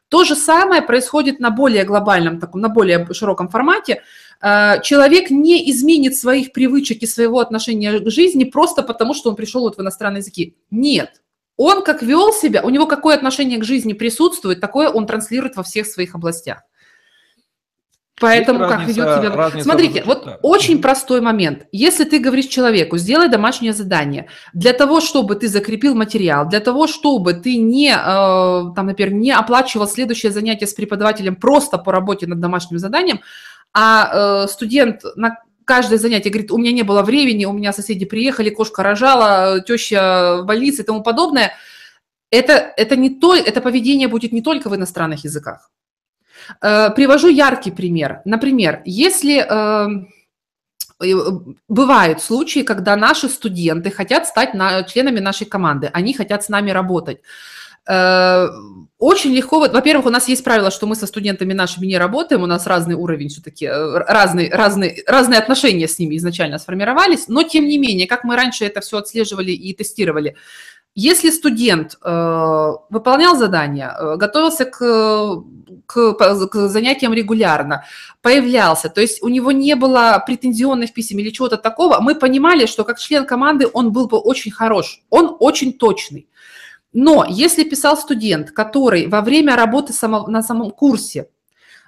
То же самое происходит на более глобальном, таком, на более широком формате. Э, человек не изменит своих привычек и своего отношения к жизни просто потому, что он пришел вот в иностранные языки. Нет. Он как вел себя, у него какое отношение к жизни присутствует, такое он транслирует во всех своих областях. Поэтому Есть как разница, ведет себя... Смотрите, вот да. очень простой момент. Если ты говоришь человеку, сделай домашнее задание, для того, чтобы ты закрепил материал, для того, чтобы ты не, э, там, например, не оплачивал следующее занятие с преподавателем просто по работе над домашним заданием, а э, студент на каждое занятие говорит, у меня не было времени, у меня соседи приехали, кошка рожала, теща в больнице и тому подобное, это, это, не то, это поведение будет не только в иностранных языках. Э, привожу яркий пример. Например, если э, бывают случаи, когда наши студенты хотят стать на, членами нашей команды, они хотят с нами работать. Э, очень легко, во-первых, у нас есть правило, что мы со студентами нашими не работаем, у нас разный уровень все-таки, э, разные, разные, разные отношения с ними изначально сформировались, но тем не менее, как мы раньше это все отслеживали и тестировали, если студент э, выполнял задание, э, готовился к, к, к занятиям регулярно, появлялся, то есть у него не было претензионных писем или чего-то такого, мы понимали, что как член команды он был бы очень хорош, он очень точный. Но если писал студент, который во время работы само, на самом курсе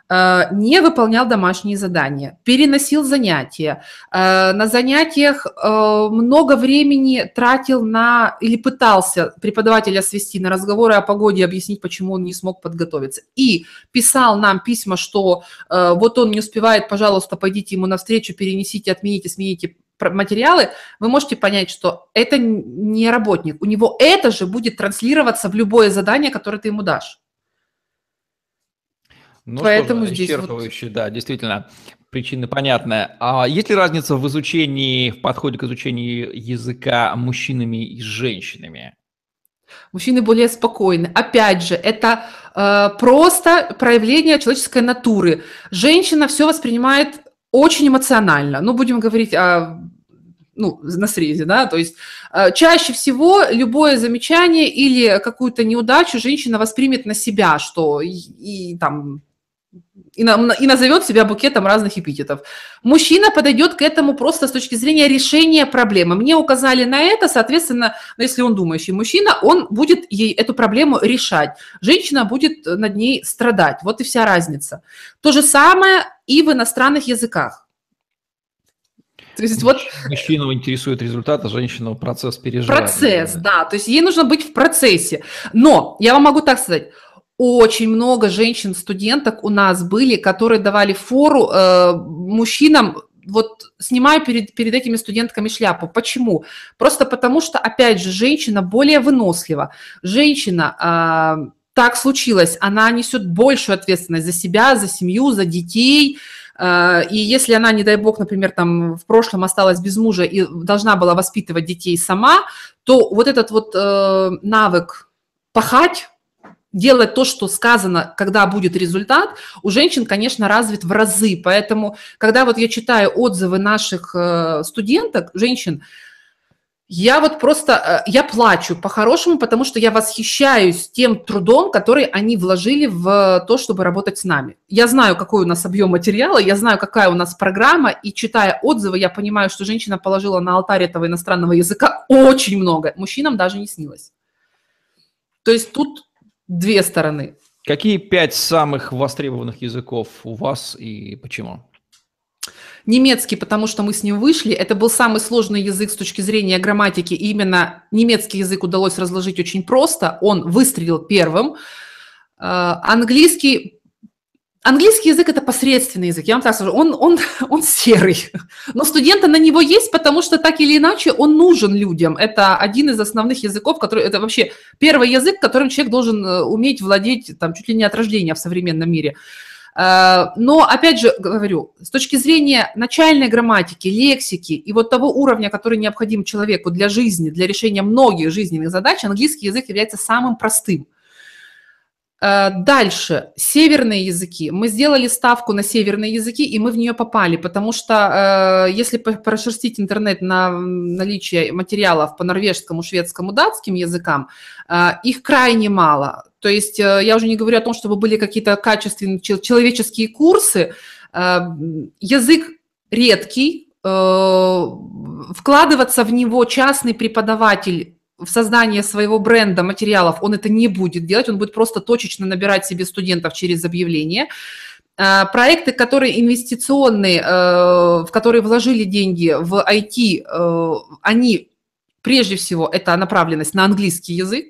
не выполнял домашние задания, переносил занятия, э, на занятиях э, много времени тратил на или пытался преподавателя свести на разговоры о погоде, объяснить, почему он не смог подготовиться. И писал нам письма, что вот он не успевает, пожалуйста, пойдите ему навстречу, перенесите, отмените, смените материалы, вы можете понять, что это не работник. У него это же будет транслироваться в любое задание, которое ты ему дашь. Ну, Поэтому что же, здесь вот... да, действительно, причины понятны. А есть ли разница в изучении, в подходе к изучению языка мужчинами и женщинами? Мужчины более спокойны. Опять же, это э, просто проявление человеческой натуры. Женщина все воспринимает очень эмоционально. Ну, будем говорить о ну, на срезе, да, то есть э, чаще всего любое замечание или какую-то неудачу женщина воспримет на себя, что и, и там и, на, и назовет себя букетом разных эпитетов. Мужчина подойдет к этому просто с точки зрения решения проблемы. Мне указали на это, соответственно, ну, если он думающий мужчина, он будет ей эту проблему решать. Женщина будет над ней страдать. Вот и вся разница. То же самое и в иностранных языках. То есть вот... Мужчину интересует результат, а женщину процесс переживает. Процесс, да. То есть ей нужно быть в процессе. Но я вам могу так сказать, очень много женщин-студенток у нас были, которые давали фору э, мужчинам, вот снимаю перед, перед этими студентками шляпу. Почему? Просто потому что, опять же, женщина более вынослива. Женщина, э, так случилось, она несет большую ответственность за себя, за семью, за детей, э, и если она, не дай бог, например, там в прошлом осталась без мужа и должна была воспитывать детей сама, то вот этот вот э, навык пахать, делать то, что сказано, когда будет результат, у женщин, конечно, развит в разы. Поэтому, когда вот я читаю отзывы наших э, студенток, женщин, я вот просто, э, я плачу по-хорошему, потому что я восхищаюсь тем трудом, который они вложили в то, чтобы работать с нами. Я знаю, какой у нас объем материала, я знаю, какая у нас программа, и читая отзывы, я понимаю, что женщина положила на алтарь этого иностранного языка очень много. Мужчинам даже не снилось. То есть тут две стороны. Какие пять самых востребованных языков у вас и почему? Немецкий, потому что мы с ним вышли. Это был самый сложный язык с точки зрения грамматики. И именно немецкий язык удалось разложить очень просто. Он выстрелил первым. Э, английский Английский язык – это посредственный язык, я вам так скажу, он, он, он серый, но студенты на него есть, потому что так или иначе он нужен людям. Это один из основных языков, который, это вообще первый язык, которым человек должен э, уметь владеть там, чуть ли не от рождения в современном мире. Э, но, опять же, говорю, с точки зрения начальной грамматики, лексики и вот того уровня, который необходим человеку для жизни, для решения многих жизненных задач, английский язык является самым простым – дальше, северные языки. Мы сделали ставку на северные языки, и мы в нее попали, потому что э, если прошерстить интернет на наличие материалов по норвежскому, шведскому, датским языкам, э, их крайне мало. То есть я уже не говорю о том, чтобы были какие-то качественные человеческие курсы. Язык редкий, вкладываться в него частный преподаватель в создание своего бренда материалов он это не будет делать, он будет просто точечно набирать себе студентов через объявление. А, проекты, которые инвестиционные, э, в которые вложили деньги в IT, э, они прежде всего это направленность на английский язык.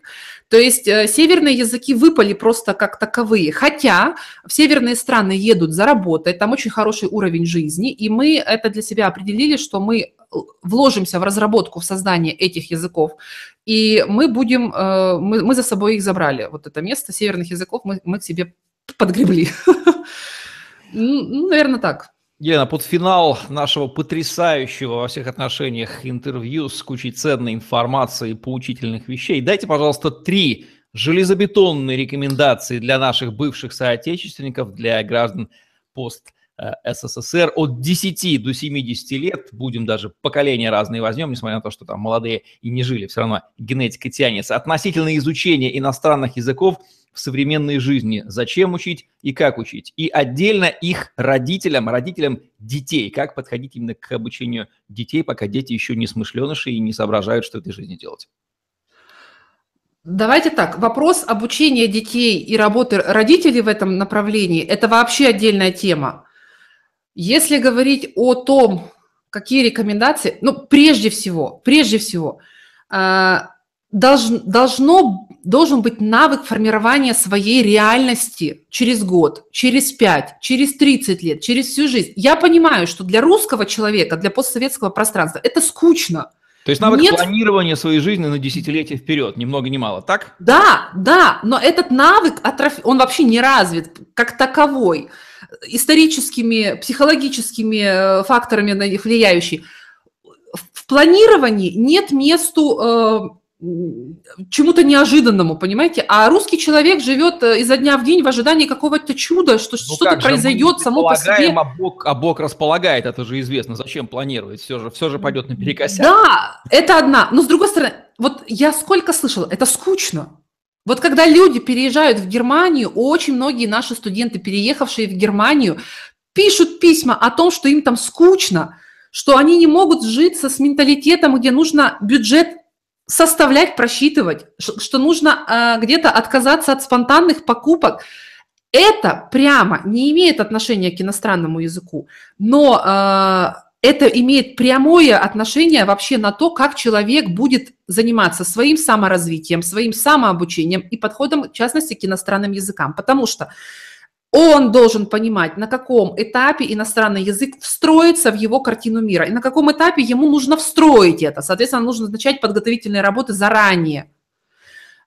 То есть э, северные языки выпали просто как таковые. Хотя в северные страны едут заработать, там очень хороший уровень жизни, и мы это для себя определили, что мы вложимся в разработку, в создание этих языков, и мы будем, э, мы, мы за собой их забрали. Вот это место северных языков мы, мы к себе подгребли. Ну, наверное, так. Елена, под финал нашего потрясающего во всех отношениях интервью с кучей ценной информации и поучительных вещей, дайте, пожалуйста, три железобетонные рекомендации для наших бывших соотечественников, для граждан пост СССР от 10 до 70 лет, будем даже поколения разные возьмем, несмотря на то, что там молодые и не жили, все равно генетика тянется. Относительно изучения иностранных языков в современной жизни. Зачем учить и как учить. И отдельно их родителям, родителям детей. Как подходить именно к обучению детей, пока дети еще не смышленыши и не соображают, что в этой жизни делать. Давайте так, вопрос обучения детей и работы родителей в этом направлении – это вообще отдельная тема. Если говорить о том, какие рекомендации, ну, прежде всего, прежде всего, а, должен, должно, должен быть навык формирования своей реальности через год, через пять, через 30 лет, через всю жизнь. Я понимаю, что для русского человека, для постсоветского пространства это скучно. То есть навык Нет... планирования своей жизни на десятилетия вперед, ни много ни мало, так? Да, да, но этот навык, он вообще не развит как таковой, историческими, психологическими э, факторами на них влияющий. В планировании нет месту э, чему-то неожиданному, понимаете? А русский человек живет э, изо дня в день в ожидании какого-то чуда, что ну что-то произойдет само по себе. А Бог, а Бог располагает, это же известно. Зачем планировать? Все же, все же пойдет наперекосяк. Да, это одна. Но с другой стороны, вот я сколько слышала, это скучно. Вот когда люди переезжают в Германию, очень многие наши студенты, переехавшие в Германию, пишут письма о том, что им там скучно, что они не могут житься с менталитетом, где нужно бюджет составлять, просчитывать, что нужно э, где-то отказаться от спонтанных покупок. Это прямо не имеет отношения к иностранному языку, но э, это имеет прямое отношение вообще на то, как человек будет заниматься своим саморазвитием, своим самообучением и подходом, в частности, к иностранным языкам. Потому что он должен понимать, на каком этапе иностранный язык встроится в его картину мира, и на каком этапе ему нужно встроить это. Соответственно, нужно начать подготовительные работы заранее.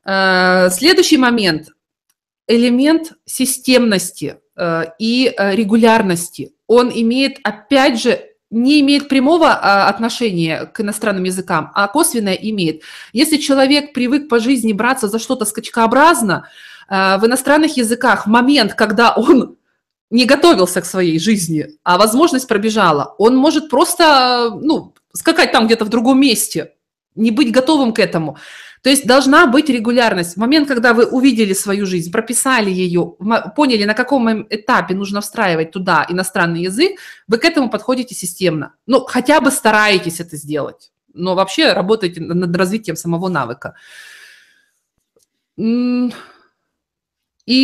Э, следующий момент – элемент системности э, и э, регулярности. Он имеет, опять же, не имеет прямого а, отношения к иностранным языкам, а косвенное имеет. Если человек привык по жизни браться за что-то скачкообразно, Э, в иностранных языках момент, когда он не готовился к своей жизни, а возможность пробежала, он может просто ну, скакать там где-то в другом месте, не быть готовым к этому. То есть должна быть регулярность. В момент, когда вы увидели свою жизнь, прописали ее, поняли, на каком этапе нужно встраивать туда иностранный язык, вы к этому подходите системно. Ну, хотя бы стараетесь это сделать, но вообще работаете над развитием самого навыка. И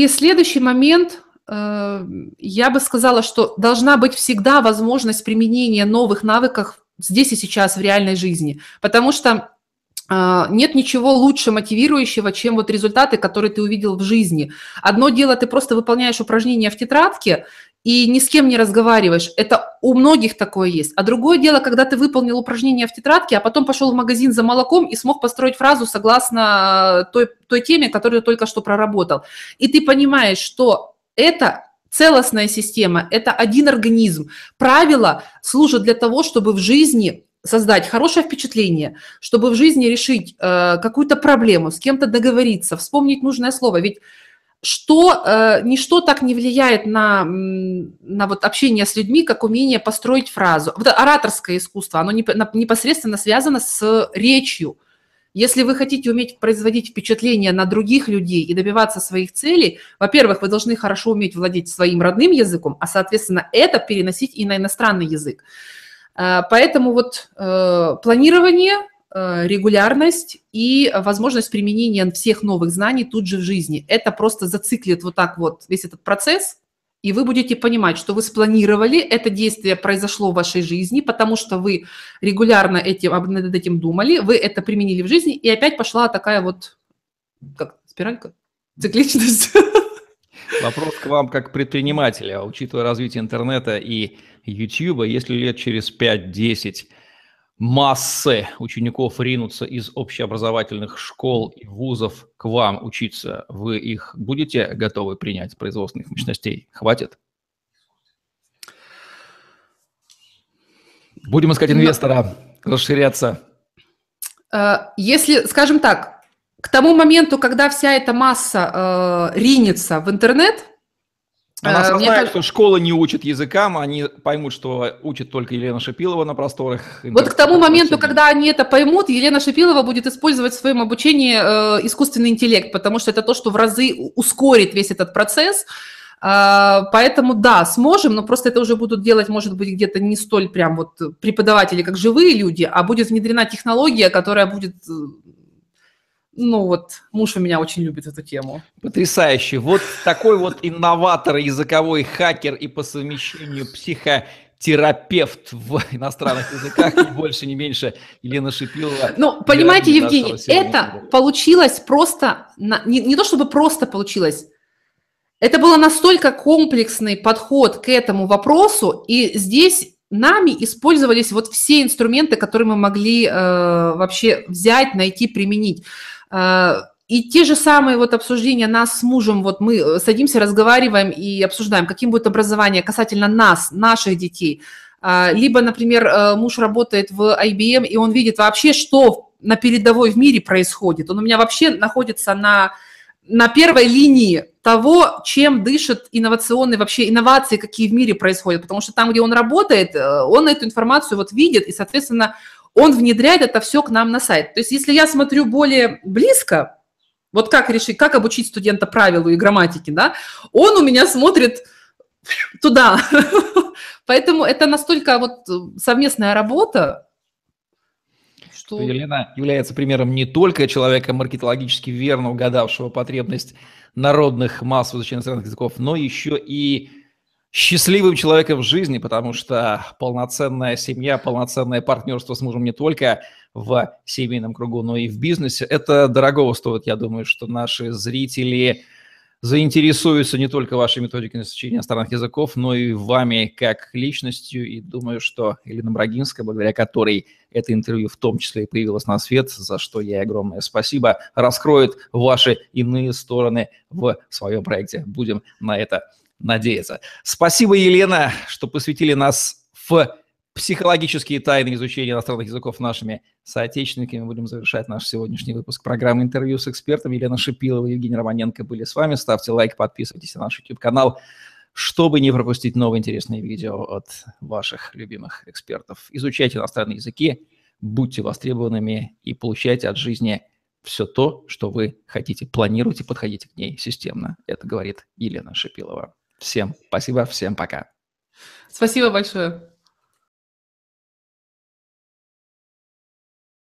следующий момент, э, я бы сказала, что должна быть всегда возможность применения новых навыков здесь и сейчас в реальной жизни, потому что нет ничего лучше мотивирующего, чем вот результаты, которые ты увидел в жизни. Одно дело, ты просто выполняешь упражнения в тетрадке, и ни с кем не разговариваешь. Это у многих такое есть. А другое дело, когда ты выполнил упражнение в тетрадке, а потом пошел в магазин за молоком и смог построить фразу согласно той, той теме, которую ты только что проработал. И ты понимаешь, что это целостная система, это один организм. Правила служат для того, чтобы в жизни создать хорошее впечатление, чтобы в жизни решить э, какую-то проблему, с кем-то договориться, вспомнить нужное слово. Ведь что э, ничто так не влияет на, на вот общение с людьми, как умение построить фразу. Вот ораторское искусство, оно непосредственно связано с речью. Если вы хотите уметь производить впечатление на других людей и добиваться своих целей, во-первых, вы должны хорошо уметь владеть своим родным языком, а, соответственно, это переносить и на иностранный язык. Э, поэтому вот э, планирование – Э, регулярность и возможность применения всех новых знаний тут же в жизни. Это просто зациклит вот так вот весь этот процесс, и вы будете понимать, что вы спланировали, это действие произошло в вашей жизни, потому что вы регулярно этим, над этим думали, вы это применили в жизни, и опять пошла такая вот, как спиралька, цикличность. Вопрос к вам как предпринимателя, учитывая развитие интернета и YouTube, если лет через 5-10 массы учеников ринутся из общеобразовательных школ и вузов к вам учиться, вы их будете готовы принять производственных мощностей? Хватит? Будем искать ну, инвестора, расширяться. Э, если, скажем так, к тому моменту, когда вся эта масса э, ринется в интернет, она осознает, что школа не учит языкам, они поймут, что учит только Елена Шипилова на просторах. Вот к тому моменту, когда они это поймут, Елена Шипилова будет использовать в своем обучении э, искусственный интеллект, потому что это то, что в разы ускорит весь этот процесс. Э, поэтому да, сможем, но просто это уже будут делать, может быть, где-то не столь прям вот преподаватели, как живые люди, а будет внедрена технология, которая будет э, ну вот, муж у меня очень любит эту тему. Потрясающе. Вот такой вот инноватор, языковой хакер и по совмещению психотерапевт в иностранных языках, ни больше, ни меньше, Елена Шипилова. Ну, понимаете, Евгений, это получилось просто, не, не то чтобы просто получилось, это был настолько комплексный подход к этому вопросу, и здесь нами использовались вот все инструменты, которые мы могли э, вообще взять, найти, применить. Э, и те же самые вот обсуждения нас с мужем, вот мы э, садимся, разговариваем и обсуждаем, каким будет образование касательно нас, наших детей. Э, либо, например, э, муж работает в IBM, и он видит вообще, что на передовой в мире происходит. Он у меня вообще находится на на первой линии того, чем дышат инновационные вообще инновации, какие в мире происходят, потому что там, где он работает, э, он эту информацию вот видит, и, соответственно, он внедряет это все к нам на сайт. То есть, если я смотрю более близко, вот как решить, как обучить студента правилу и грамматике, да, он у меня смотрит туда. Поэтому это настолько вот совместная работа, что... Елена является примером не только человека маркетологически верно угадавшего потребность народных масс в изучении иностранных языков, но еще и счастливым человеком в жизни, потому что полноценная семья, полноценное партнерство с мужем не только в семейном кругу, но и в бизнесе, это дорогого стоит. Я думаю, что наши зрители заинтересуются не только вашей методикой изучения иностранных языков, но и вами как личностью. И думаю, что Елена Брагинская, благодаря которой это интервью в том числе и появилось на свет, за что ей огромное спасибо, раскроет ваши иные стороны в своем проекте. Будем на это надеяться. Спасибо, Елена, что посвятили нас в психологические тайны изучения иностранных языков нашими соотечественниками. Будем завершать наш сегодняшний выпуск программы «Интервью с экспертом». Елена Шипилова и Евгений Романенко были с вами. Ставьте лайк, подписывайтесь на наш YouTube-канал, чтобы не пропустить новые интересные видео от ваших любимых экспертов. Изучайте иностранные языки, будьте востребованными и получайте от жизни все то, что вы хотите. Планируйте, подходите к ней системно. Это говорит Елена Шипилова. Всем спасибо, всем пока. Спасибо большое.